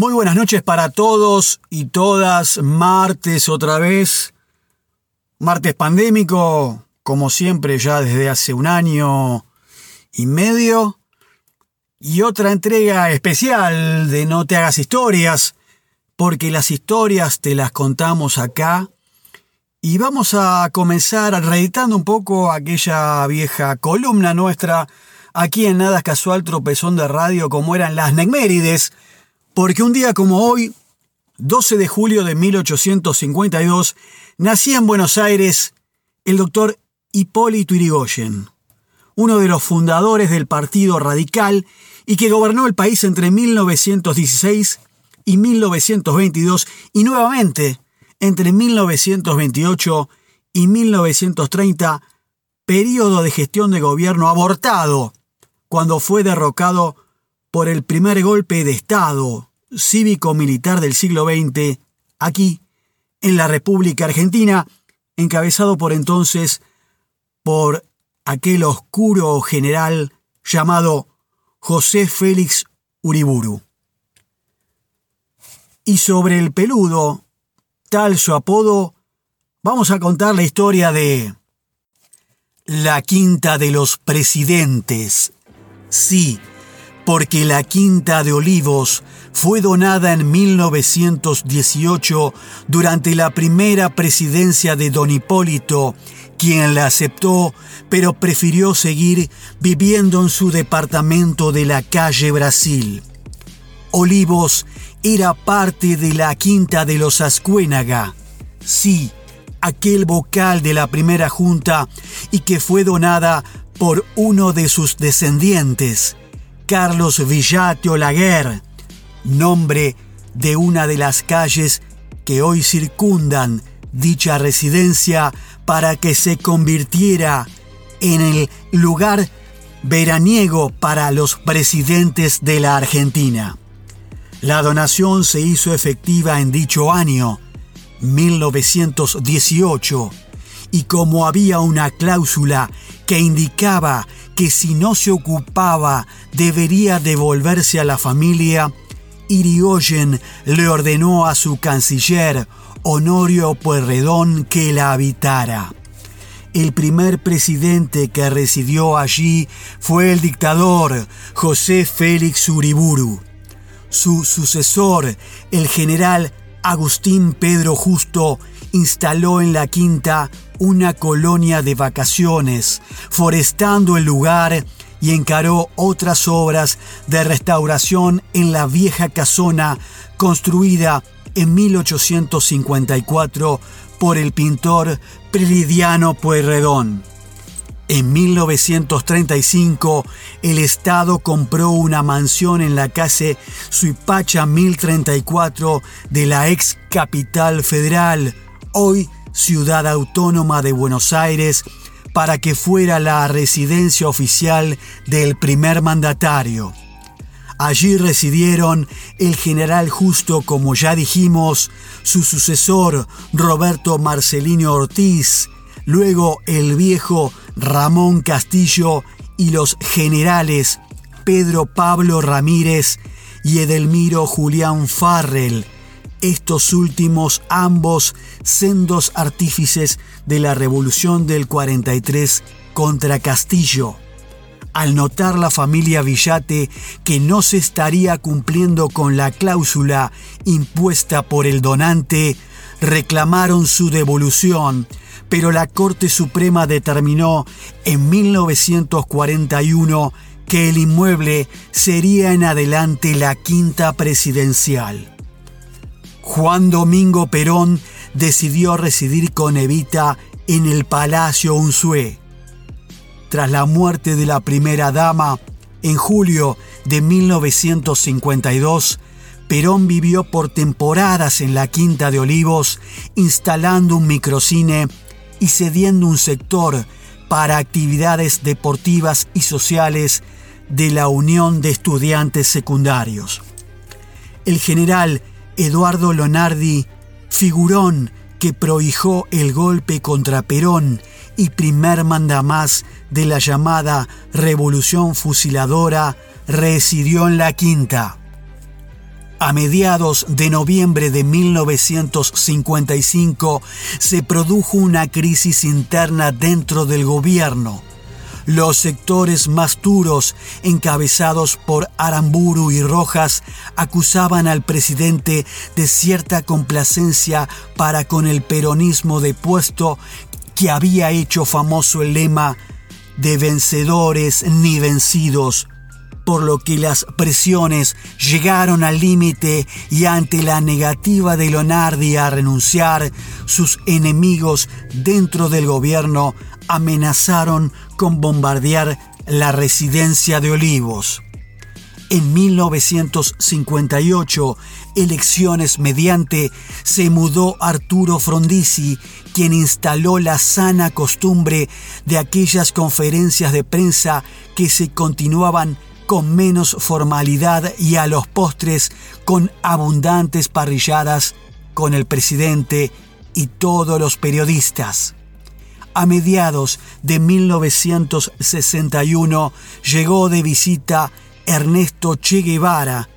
Muy buenas noches para todos y todas. Martes otra vez. Martes pandémico, como siempre ya desde hace un año y medio. Y otra entrega especial de No te hagas historias, porque las historias te las contamos acá. Y vamos a comenzar reeditando un poco aquella vieja columna nuestra aquí en Nada Casual Tropezón de Radio, como eran las Negmérides porque un día como hoy, 12 de julio de 1852, nacía en Buenos Aires el doctor Hipólito Yrigoyen, uno de los fundadores del Partido Radical y que gobernó el país entre 1916 y 1922 y nuevamente entre 1928 y 1930, periodo de gestión de gobierno abortado, cuando fue derrocado por el primer golpe de Estado cívico-militar del siglo XX aquí, en la República Argentina, encabezado por entonces por aquel oscuro general llamado José Félix Uriburu. Y sobre el peludo, tal su apodo, vamos a contar la historia de la Quinta de los Presidentes. Sí, porque la Quinta de Olivos fue donada en 1918 durante la primera presidencia de don Hipólito, quien la aceptó, pero prefirió seguir viviendo en su departamento de la calle Brasil. Olivos era parte de la Quinta de los Ascuénaga. Sí, aquel vocal de la primera junta y que fue donada por uno de sus descendientes, Carlos Villate Olaguer, nombre de una de las calles que hoy circundan dicha residencia para que se convirtiera en el lugar veraniego para los presidentes de la Argentina. La donación se hizo efectiva en dicho año, 1918, y como había una cláusula que indicaba que si no se ocupaba debería devolverse a la familia, Irigoyen le ordenó a su canciller Honorio Pueyrredón que la habitara. El primer presidente que residió allí fue el dictador José Félix Uriburu. Su sucesor, el general Agustín Pedro Justo, instaló en la quinta una colonia de vacaciones, forestando el lugar y encaró otras obras de restauración en la vieja casona construida en 1854 por el pintor Prilidiano Pueyrredón. En 1935, el Estado compró una mansión en la calle Suipacha 1034 de la ex capital federal, hoy ciudad autónoma de Buenos Aires, para que fuera la residencia oficial del primer mandatario. Allí residieron el general Justo, como ya dijimos, su sucesor Roberto Marcelino Ortiz, luego el viejo Ramón Castillo y los generales Pedro Pablo Ramírez y Edelmiro Julián Farrell, estos últimos ambos sendos artífices de la revolución del 43 contra Castillo. Al notar la familia Villate que no se estaría cumpliendo con la cláusula impuesta por el donante, reclamaron su devolución, pero la Corte Suprema determinó en 1941 que el inmueble sería en adelante la quinta presidencial. Juan Domingo Perón decidió residir con Evita en el Palacio Unzué. Tras la muerte de la primera dama, en julio de 1952, Perón vivió por temporadas en la Quinta de Olivos, instalando un microcine y cediendo un sector para actividades deportivas y sociales de la Unión de Estudiantes Secundarios. El general Eduardo Lonardi figurón que prohijó el golpe contra Perón y primer mandamás de la llamada Revolución Fusiladora, residió en la Quinta. A mediados de noviembre de 1955 se produjo una crisis interna dentro del gobierno. Los sectores más duros, encabezados por Aramburu y Rojas, acusaban al presidente de cierta complacencia para con el peronismo de puesto que había hecho famoso el lema de vencedores ni vencidos, por lo que las presiones llegaron al límite y ante la negativa de Leonardi a renunciar, sus enemigos dentro del gobierno amenazaron con bombardear la residencia de Olivos. En 1958, elecciones mediante, se mudó Arturo Frondizi, quien instaló la sana costumbre de aquellas conferencias de prensa que se continuaban con menos formalidad y a los postres con abundantes parrilladas con el presidente y todos los periodistas. A mediados de 1961 llegó de visita Ernesto Che Guevara,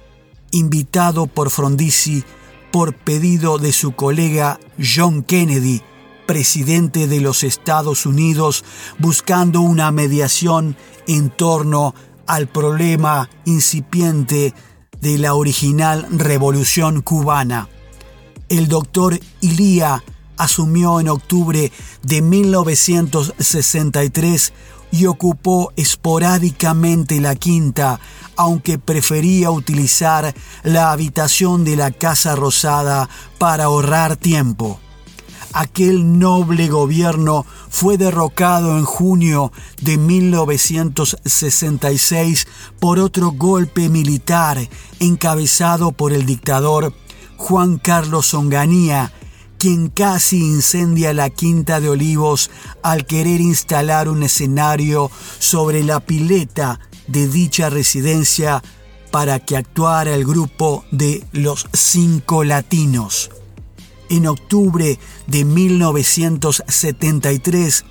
invitado por Frondizi por pedido de su colega John Kennedy, presidente de los Estados Unidos, buscando una mediación en torno al problema incipiente de la original revolución cubana. El doctor Ilía asumió en octubre de 1963 y ocupó esporádicamente la quinta, aunque prefería utilizar la habitación de la Casa Rosada para ahorrar tiempo aquel noble gobierno fue derrocado en junio de 1966 por otro golpe militar encabezado por el dictador Juan Carlos Onganía, quien casi incendia la Quinta de Olivos al querer instalar un escenario sobre la pileta de dicha residencia para que actuara el grupo de los cinco latinos en octubre de 1973,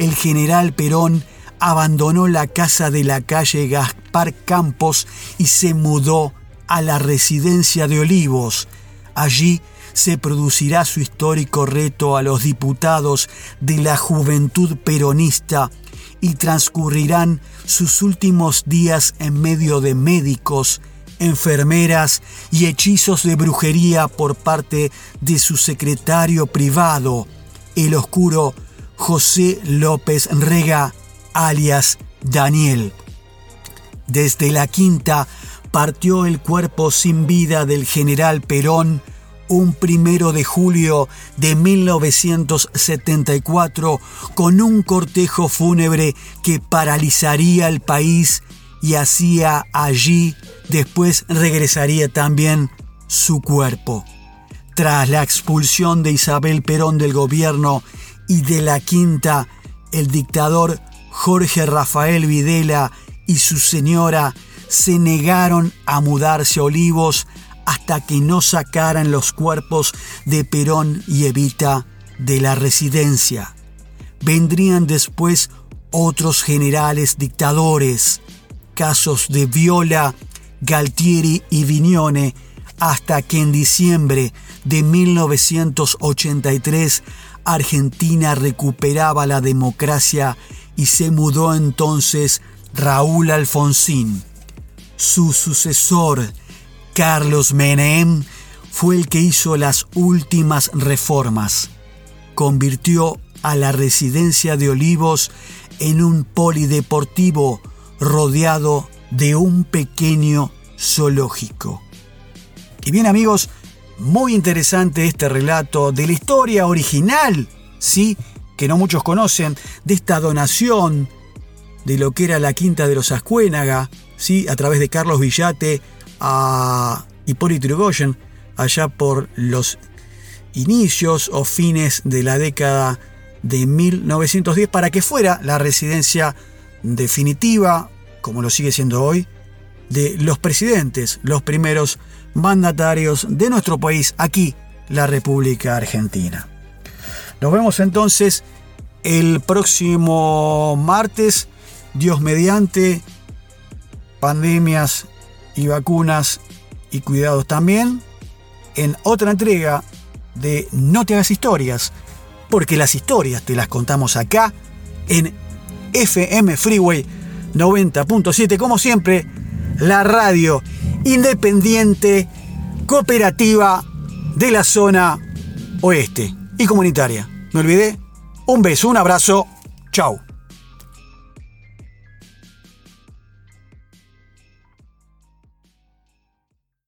el general Perón abandonó la casa de la calle Gaspar Campos y se mudó a la residencia de Olivos. Allí se producirá su histórico reto a los diputados de la juventud peronista y transcurrirán sus últimos días en medio de médicos, enfermeras y hechizos de brujería por parte de su secretario privado, el oscuro José López Rega, alias Daniel. Desde la quinta partió el cuerpo sin vida del general Perón un primero de julio de 1974 con un cortejo fúnebre que paralizaría el país y hacía allí después regresaría también su cuerpo. Tras la expulsión de Isabel Perón del gobierno y de la quinta, el dictador Jorge Rafael Videla y su señora se negaron a mudarse a Olivos hasta que no sacaran los cuerpos de Perón y Evita de la residencia. Vendrían después otros generales dictadores, casos de Viola, Galtieri y Vignone, hasta que en diciembre de 1983 Argentina recuperaba la democracia y se mudó entonces Raúl Alfonsín. Su sucesor, Carlos Menem, fue el que hizo las últimas reformas. Convirtió a la residencia de Olivos en un polideportivo rodeado de un pequeño zoológico. Y bien amigos, muy interesante este relato de la historia original, ¿sí? Que no muchos conocen, de esta donación de lo que era la Quinta de los Ascuénaga, ¿sí? A través de Carlos Villate a Hipólito Yrigoyen, allá por los inicios o fines de la década de 1910 para que fuera la residencia definitiva, como lo sigue siendo hoy, de los presidentes, los primeros mandatarios de nuestro país, aquí, la República Argentina. Nos vemos entonces el próximo martes, Dios mediante, pandemias y vacunas y cuidados también en otra entrega de No te hagas historias, porque las historias te las contamos acá en FM Freeway 90.7, como siempre, la radio independiente, cooperativa de la zona oeste y comunitaria. Me olvidé. Un beso, un abrazo. Chau.